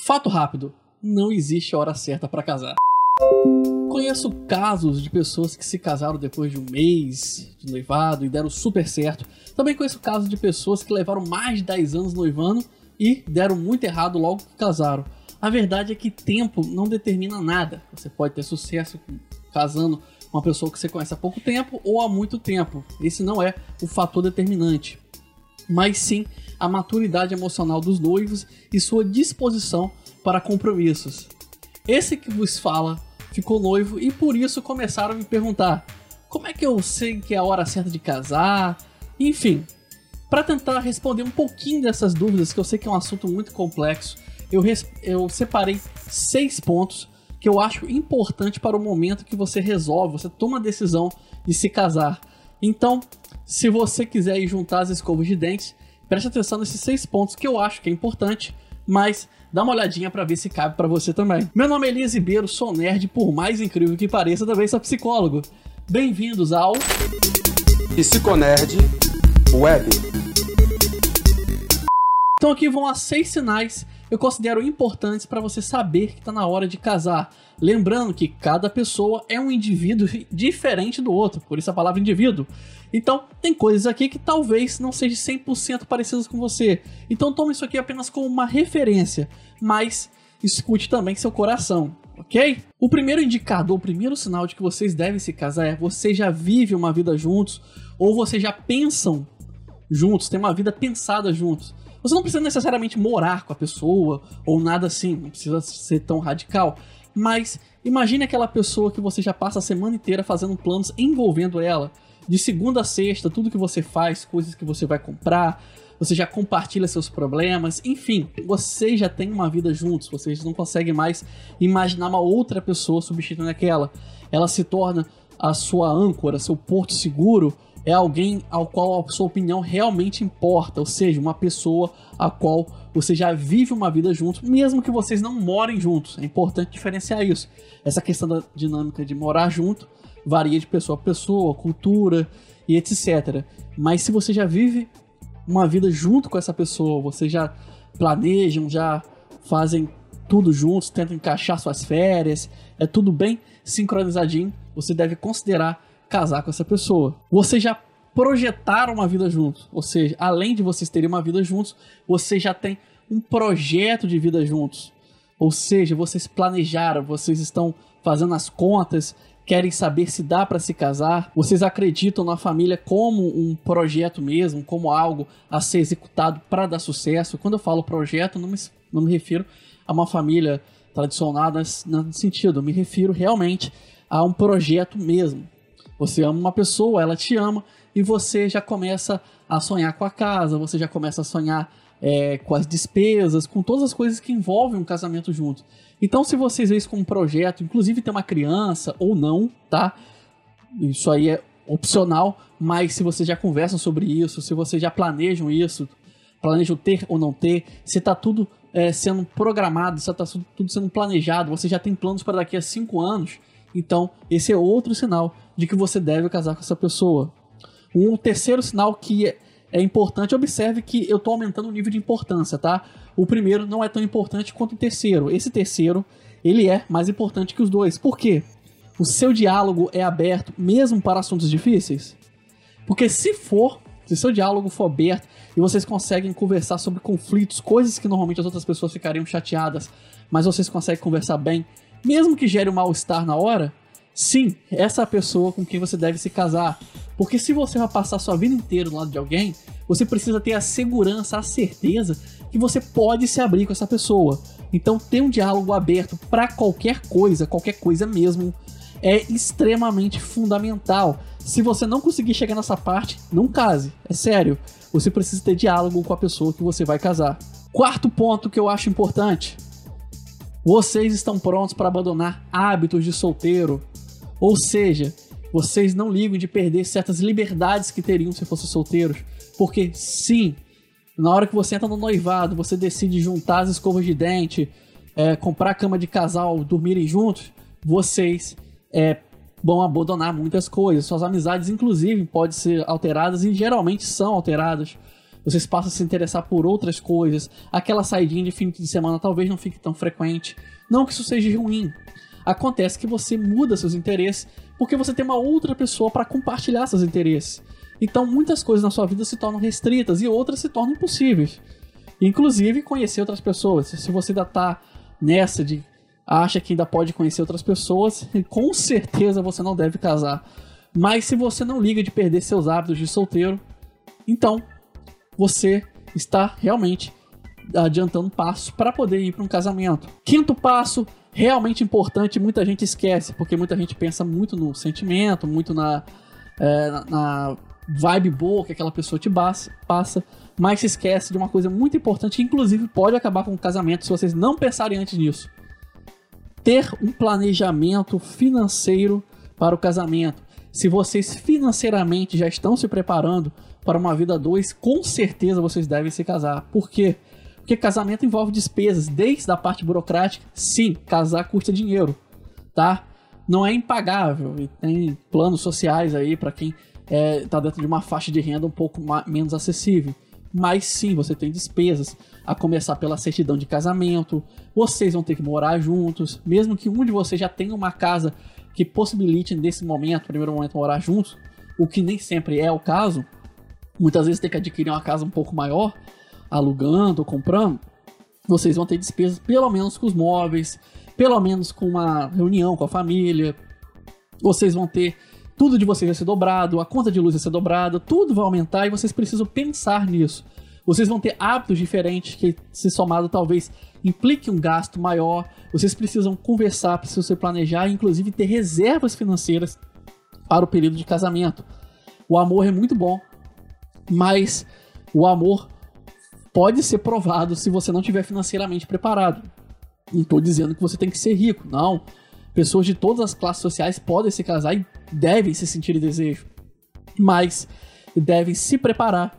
Fato rápido: não existe hora certa para casar. Conheço casos de pessoas que se casaram depois de um mês de noivado e deram super certo. Também conheço casos de pessoas que levaram mais de 10 anos noivando e deram muito errado logo que casaram. A verdade é que tempo não determina nada. Você pode ter sucesso casando uma pessoa que você conhece há pouco tempo ou há muito tempo. Esse não é o fator determinante. Mas sim a maturidade emocional dos noivos e sua disposição para compromissos. Esse que vos fala ficou noivo e por isso começaram a me perguntar: como é que eu sei que é a hora certa de casar? Enfim, para tentar responder um pouquinho dessas dúvidas, que eu sei que é um assunto muito complexo, eu, eu separei seis pontos que eu acho importante para o momento que você resolve, você toma a decisão de se casar. Então, se você quiser ir juntar as escovas de dentes, preste atenção nesses seis pontos que eu acho que é importante, mas dá uma olhadinha para ver se cabe para você também. Meu nome é Elias Ribeiro, sou nerd, por mais incrível que pareça, também sou psicólogo. Bem-vindos ao Psiconerd Web. Então aqui vão as seis sinais eu considero importantes para você saber que está na hora de casar. Lembrando que cada pessoa é um indivíduo diferente do outro, por isso a palavra indivíduo. Então, tem coisas aqui que talvez não sejam 100% parecidas com você. Então, tome isso aqui apenas como uma referência, mas escute também seu coração, ok? O primeiro indicador, o primeiro sinal de que vocês devem se casar é você já vive uma vida juntos ou vocês já pensam juntos, tem uma vida pensada juntos. Você não precisa necessariamente morar com a pessoa ou nada assim, não precisa ser tão radical. Mas imagine aquela pessoa que você já passa a semana inteira fazendo planos envolvendo ela. De segunda a sexta, tudo que você faz, coisas que você vai comprar, você já compartilha seus problemas, enfim, vocês já têm uma vida juntos, vocês não conseguem mais imaginar uma outra pessoa substituindo aquela. Ela se torna a sua âncora, seu porto seguro, é alguém ao qual a sua opinião realmente importa, ou seja, uma pessoa a qual você já vive uma vida junto, mesmo que vocês não morem juntos. É importante diferenciar isso. Essa questão da dinâmica de morar junto varia de pessoa a pessoa, cultura e etc. Mas se você já vive uma vida junto com essa pessoa, vocês já planejam, já fazem tudo juntos, tentam encaixar suas férias, é tudo bem sincronizadinho, você deve considerar casar com essa pessoa. Vocês já projetaram uma vida juntos, ou seja, além de vocês terem uma vida juntos, vocês já têm um projeto de vida juntos. Ou seja, vocês planejaram, vocês estão fazendo as contas, querem saber se dá para se casar, vocês acreditam na família como um projeto mesmo, como algo a ser executado para dar sucesso. Quando eu falo projeto, não me, não me refiro a uma família tradicional nesse sentido, eu me refiro realmente a um projeto mesmo. Você ama uma pessoa, ela te ama e você já começa a sonhar com a casa, você já começa a sonhar é, com as despesas, com todas as coisas que envolvem um casamento junto. Então, se vocês veem isso como um projeto, inclusive ter uma criança ou não, tá? Isso aí é opcional, mas se vocês já conversam sobre isso, se vocês já planejam isso, planejam ter ou não ter, se está tudo é, sendo programado, se está tudo sendo planejado, você já tem planos para daqui a cinco anos, então esse é outro sinal de que você deve casar com essa pessoa. Um terceiro sinal que é, é importante, observe que eu estou aumentando o nível de importância, tá? O primeiro não é tão importante quanto o terceiro. Esse terceiro, ele é mais importante que os dois. Por quê? O seu diálogo é aberto mesmo para assuntos difíceis? Porque se for, se seu diálogo for aberto e vocês conseguem conversar sobre conflitos, coisas que normalmente as outras pessoas ficariam chateadas, mas vocês conseguem conversar bem, mesmo que gere um mal-estar na hora, sim, essa é a pessoa com quem você deve se casar. Porque se você vai passar sua vida inteira do lado de alguém, você precisa ter a segurança, a certeza que você pode se abrir com essa pessoa. Então, ter um diálogo aberto para qualquer coisa, qualquer coisa mesmo, é extremamente fundamental. Se você não conseguir chegar nessa parte, não case. É sério. Você precisa ter diálogo com a pessoa que você vai casar. Quarto ponto que eu acho importante: vocês estão prontos para abandonar hábitos de solteiro, ou seja, vocês não ligam de perder certas liberdades que teriam se fossem solteiros. Porque sim, na hora que você entra no noivado, você decide juntar as escovas de dente, é, comprar cama de casal, dormirem juntos, vocês é, vão abandonar muitas coisas. Suas amizades, inclusive, podem ser alteradas e geralmente são alteradas. vocês passam a se interessar por outras coisas, aquela saidinha de fim de semana talvez não fique tão frequente. Não que isso seja ruim. Acontece que você muda seus interesses porque você tem uma outra pessoa para compartilhar seus interesses. Então muitas coisas na sua vida se tornam restritas e outras se tornam impossíveis. Inclusive conhecer outras pessoas. Se você ainda tá nessa de acha que ainda pode conhecer outras pessoas, com certeza você não deve casar. Mas se você não liga de perder seus hábitos de solteiro, então você está realmente adiantando passos para poder ir para um casamento. Quinto passo, realmente importante, muita gente esquece, porque muita gente pensa muito no sentimento, muito na, é, na vibe boa que aquela pessoa te passa, mas se esquece de uma coisa muito importante, que inclusive pode acabar com o casamento se vocês não pensarem antes nisso. Ter um planejamento financeiro para o casamento. Se vocês financeiramente já estão se preparando para uma vida dois, com certeza vocês devem se casar. Por quê? Porque casamento envolve despesas, desde a parte burocrática. Sim, casar custa dinheiro, tá? Não é impagável e tem planos sociais aí para quem é, tá dentro de uma faixa de renda um pouco menos acessível. Mas sim, você tem despesas, a começar pela certidão de casamento, vocês vão ter que morar juntos, mesmo que um de vocês já tenha uma casa que possibilite nesse momento, primeiro momento, morar juntos, o que nem sempre é o caso, muitas vezes tem que adquirir uma casa um pouco maior, alugando ou comprando, vocês vão ter despesas pelo menos com os móveis, pelo menos com uma reunião com a família, vocês vão ter tudo de vocês vai ser dobrado, a conta de luz vai ser dobrada, tudo vai aumentar e vocês precisam pensar nisso. Vocês vão ter hábitos diferentes que, se somado, talvez implique um gasto maior. Vocês precisam conversar, precisam se planejar, inclusive ter reservas financeiras para o período de casamento. O amor é muito bom, mas o amor pode ser provado se você não estiver financeiramente preparado. Não estou dizendo que você tem que ser rico, não. Pessoas de todas as classes sociais podem se casar e devem se sentir desejo, mas devem se preparar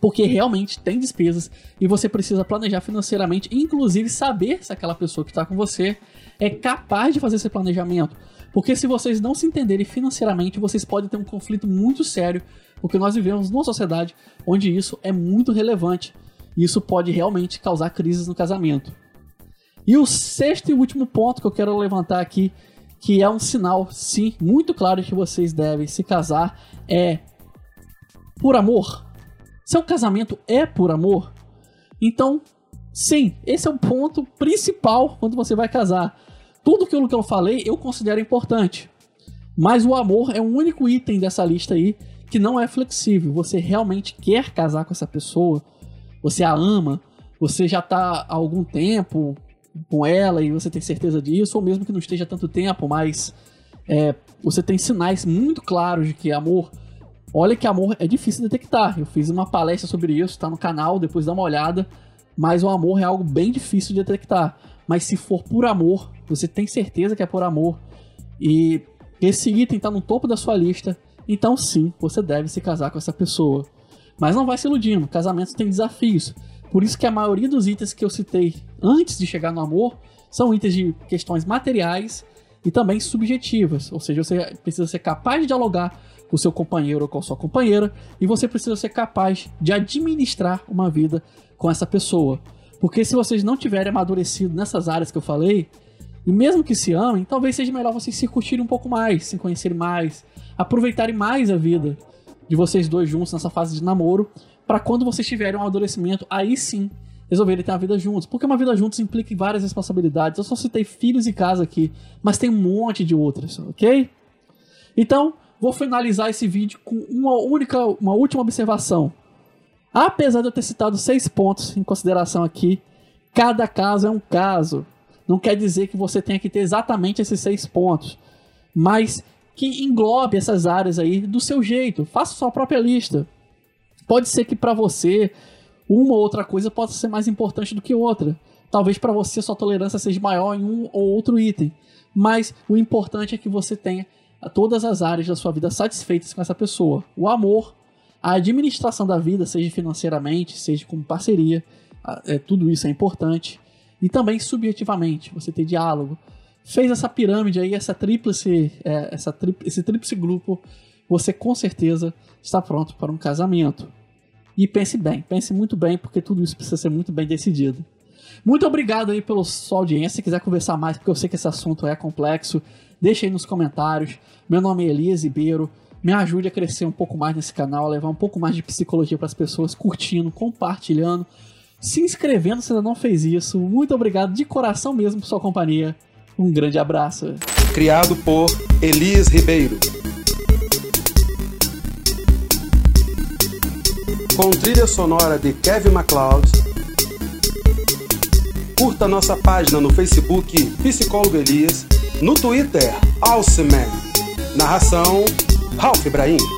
porque realmente tem despesas e você precisa planejar financeiramente, inclusive saber se aquela pessoa que está com você é capaz de fazer esse planejamento. Porque se vocês não se entenderem financeiramente, vocês podem ter um conflito muito sério, porque nós vivemos numa sociedade onde isso é muito relevante. E isso pode realmente causar crises no casamento. E o sexto e último ponto que eu quero levantar aqui, que é um sinal, sim, muito claro que vocês devem se casar, é por amor. Seu casamento é por amor. Então, sim, esse é o ponto principal quando você vai casar. Tudo aquilo que eu falei eu considero importante. Mas o amor é o único item dessa lista aí que não é flexível. Você realmente quer casar com essa pessoa, você a ama, você já está há algum tempo com ela e você tem certeza disso, ou mesmo que não esteja tanto tempo, mas é, você tem sinais muito claros de que amor. Olha que amor é difícil detectar. Eu fiz uma palestra sobre isso, está no canal, depois dá uma olhada. Mas o amor é algo bem difícil de detectar. Mas se for por amor, você tem certeza que é por amor. E esse item está no topo da sua lista. Então sim, você deve se casar com essa pessoa. Mas não vai se iludindo, casamentos têm desafios. Por isso que a maioria dos itens que eu citei antes de chegar no amor são itens de questões materiais e também subjetivas. Ou seja, você precisa ser capaz de dialogar com seu companheiro ou com sua companheira e você precisa ser capaz de administrar uma vida com essa pessoa. Porque se vocês não tiverem amadurecido nessas áreas que eu falei, e mesmo que se amem, talvez seja melhor vocês se curtirem um pouco mais, se conhecerem mais, aproveitarem mais a vida de vocês dois juntos nessa fase de namoro, para quando vocês tiverem um amadurecimento, aí sim resolverem ter uma vida juntos. Porque uma vida juntos implica várias responsabilidades. Eu só citei filhos e casa aqui, mas tem um monte de outras, ok? Então, vou finalizar esse vídeo com uma única, uma última observação. Apesar de eu ter citado seis pontos em consideração aqui, cada caso é um caso. Não quer dizer que você tenha que ter exatamente esses seis pontos, mas que englobe essas áreas aí do seu jeito. Faça sua própria lista. Pode ser que para você uma ou outra coisa possa ser mais importante do que outra. Talvez para você sua tolerância seja maior em um ou outro item. Mas o importante é que você tenha todas as áreas da sua vida satisfeitas com essa pessoa. O amor, a administração da vida, seja financeiramente, seja como parceria, é, tudo isso é importante. E também subjetivamente, você ter diálogo. Fez essa pirâmide aí, essa tríplice, é, essa tri, esse tríplice grupo, você com certeza está pronto para um casamento. E pense bem, pense muito bem, porque tudo isso precisa ser muito bem decidido. Muito obrigado aí pela sua audiência. Se quiser conversar mais, porque eu sei que esse assunto é complexo, deixa aí nos comentários. Meu nome é Elias Ribeiro. Me ajude a crescer um pouco mais nesse canal, a levar um pouco mais de psicologia para as pessoas, curtindo, compartilhando, se inscrevendo se ainda não fez isso. Muito obrigado de coração mesmo por sua companhia. Um grande abraço. Criado por Elias Ribeiro. Com trilha sonora de Kevin MacLeod. Curta nossa página no Facebook Psicólogo Elias, no Twitter Alceman. Narração Ralph Ibrahim.